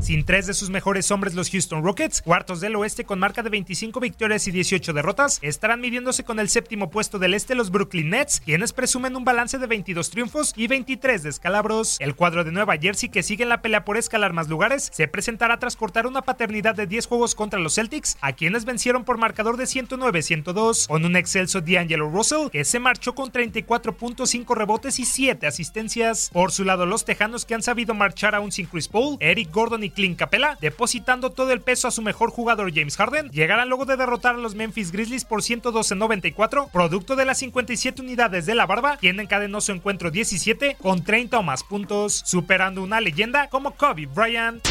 Sin tres de sus mejores hombres, los Houston Rockets, cuartos del oeste con marca de 25 victorias y 18 derrotas, estarán midiéndose con el séptimo puesto del este, los Brooklyn Nets, quienes presumen un balance de 22 triunfos y 23 descalabros. El cuadro de Nueva Jersey, que sigue en la pelea por escalar más lugares, se presentará tras cortar una paternidad de 10 juegos contra los Celtics, a quienes vencieron por marcador de 109-102, con un excelso D'Angelo Russell, que se marchó con 34.5 rebotes y 7 asistencias. Por su lado, los Tejanos, que han sabido marchar aún sin Chris Paul, Eric Gordon y Clint Capella, depositando todo el peso a su mejor jugador James Harden, llegarán luego de derrotar a los Memphis Grizzlies por 112-94, producto de las 57 unidades de la barba, quien encadenó su encuentro 17 con 30 o más puntos, superando una leyenda como Kobe Bryant.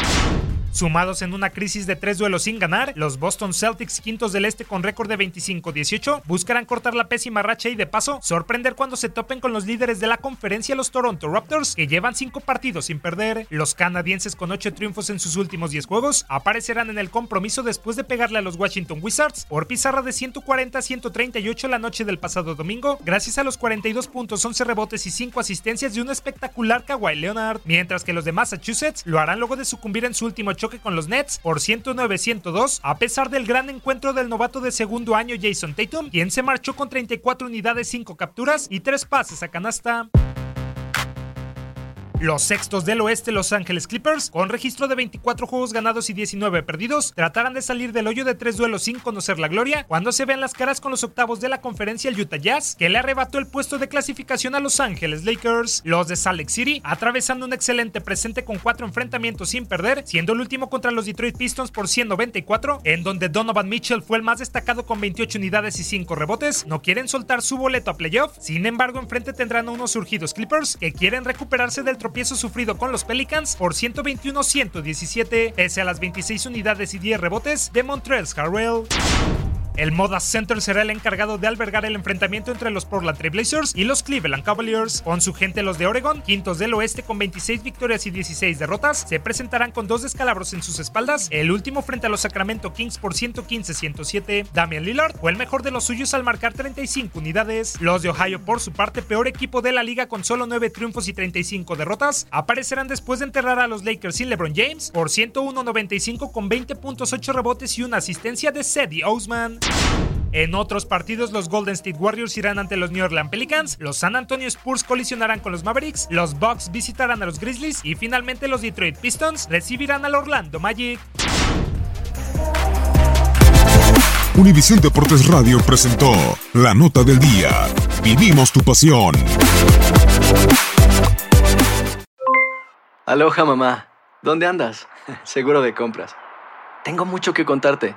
Sumados en una crisis de tres duelos sin ganar, los Boston Celtics, quintos del este con récord de 25-18, buscarán cortar la pésima racha y de paso sorprender cuando se topen con los líderes de la conferencia, los Toronto Raptors, que llevan cinco partidos sin perder. Los canadienses con ocho triunfos en sus últimos 10 juegos aparecerán en el compromiso después de pegarle a los Washington Wizards por pizarra de 140-138 la noche del pasado domingo, gracias a los 42 puntos, 11 rebotes y 5 asistencias de un espectacular Kawhi Leonard, mientras que los de Massachusetts lo harán luego de sucumbir en su último choque con los Nets por 109-102, a pesar del gran encuentro del novato de segundo año Jason Tatum, quien se marchó con 34 unidades, 5 capturas y 3 pases a canasta. Los sextos del oeste, Los Ángeles Clippers, con registro de 24 juegos ganados y 19 perdidos, tratarán de salir del hoyo de tres duelos sin conocer la gloria cuando se vean las caras con los octavos de la conferencia el Utah Jazz, que le arrebató el puesto de clasificación a Los Ángeles Lakers. Los de Salt Lake City, atravesando un excelente presente con cuatro enfrentamientos sin perder, siendo el último contra los Detroit Pistons por 194, en donde Donovan Mitchell fue el más destacado con 28 unidades y 5 rebotes, no quieren soltar su boleto a playoff, sin embargo enfrente tendrán a unos surgidos Clippers que quieren recuperarse del tropiezo sufrido con los Pelicans por 121-117, pese a las 26 unidades y 10 rebotes de Montreal Harrell. El Moda Center será el encargado de albergar el enfrentamiento entre los Portland Trail Blazers y los Cleveland Cavaliers. Con su gente los de Oregon, quintos del oeste con 26 victorias y 16 derrotas, se presentarán con dos descalabros en sus espaldas, el último frente a los Sacramento Kings por 115-107. Damian Lillard fue el mejor de los suyos al marcar 35 unidades. Los de Ohio, por su parte, peor equipo de la liga con solo 9 triunfos y 35 derrotas, aparecerán después de enterrar a los Lakers sin LeBron James por 101-95 con 20 puntos, 8 rebotes y una asistencia de Cedi Osman. En otros partidos, los Golden State Warriors irán ante los New Orleans Pelicans, los San Antonio Spurs colisionarán con los Mavericks, los Bucks visitarán a los Grizzlies y finalmente los Detroit Pistons recibirán al Orlando Magic. Univisión Deportes Radio presentó la nota del día. Vivimos tu pasión. Aloha mamá, ¿dónde andas? Seguro de compras. Tengo mucho que contarte.